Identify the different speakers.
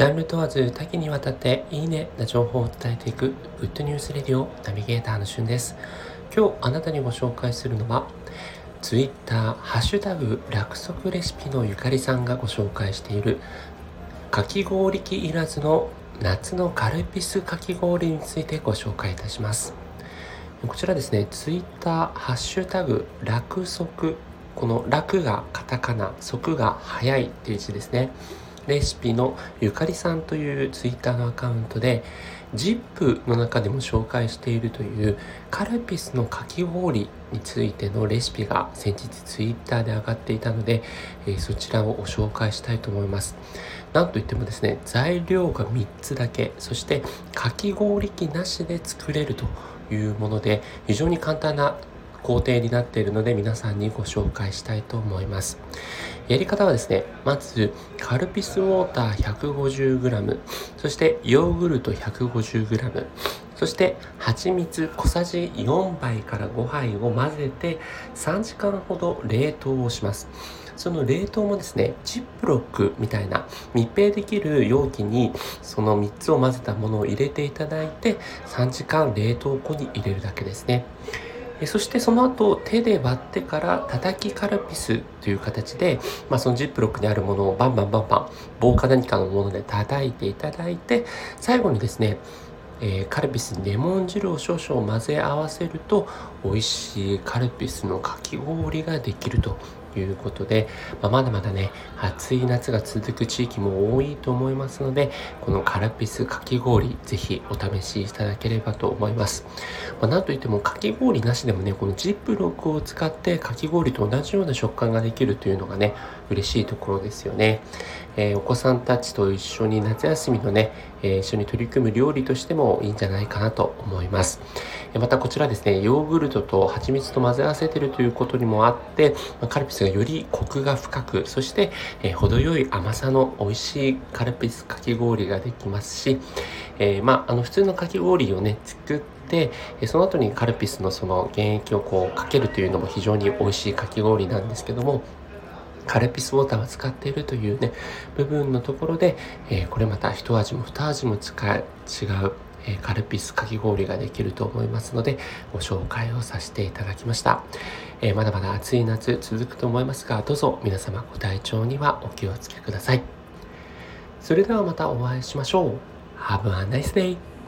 Speaker 1: ジャンル問わず多岐にわたっていいねな情報を伝えていくグッドニュースレディオナビゲーターのしゅんです。今日あなたにご紹介するのは Twitter ハッシュタグ落足レシピのゆかりさんがご紹介しているかき氷機いらずの夏のカルピスかき氷についてご紹介いたします。こちらですね、Twitter ハッシュタグ落足この楽がカタカナ、足が早いっていう字ですね。レシピのゆかりさんというツイッターのアカウントで ZIP の中でも紹介しているというカルピスのかき氷についてのレシピが先日ツイッターで上がっていたので、えー、そちらをご紹介したいと思います。なんといってもですね、材料が3つだけ、そしてかき氷機なしで作れるというもので非常に簡単な工程になっているので皆さんにご紹介したいと思います。やり方はですね、まずカルピスウォーター 150g、そしてヨーグルト 150g、そして蜂蜜小さじ4杯から5杯を混ぜて3時間ほど冷凍をします。その冷凍もですね、ジップロックみたいな密閉できる容器にその3つを混ぜたものを入れていただいて3時間冷凍庫に入れるだけですね。そしてその後手で割ってから叩きカルピスという形で、まあ、そのジップロックにあるものをバンバンバンバン棒か何かのもので叩いていただいて最後にですねえー、カルピスにレモン汁を少々混ぜ合わせると美味しいカルピスのかき氷ができると。いうことで、まあ、まだまだね、暑い夏が続く地域も多いと思いますので、このカラピスかき氷、ぜひお試しいただければと思います。まあ、なんといってもかき氷なしでもね、このジップロックを使ってかき氷と同じような食感ができるというのがね、嬉しいところですよね。えー、お子さんたちと一緒に夏休みのね、えー、一緒に取り組む料理としてもいいんじゃないかなと思います。またこちらですね、ヨーグルトと蜂蜜と混ぜ合わせてるということにもあって、まカルピスがよりコクが深く、そして、えー、程よい甘さの美味しいカルピスかき氷ができますし、えー、まあ、あの普通のかき氷をね、作って、その後にカルピスのその原液をこうかけるというのも非常に美味しいかき氷なんですけども、カルピスウォーターを使っているというね、部分のところで、えー、これまた一味も二味も、違う、え、カルピスかき氷ができると思いますので、ご紹介をさせていただきました。え、まだまだ暑い夏続くと思いますが、どうぞ皆様ご体調にはお気をつけください。それではまたお会いしましょう。Have a nice day!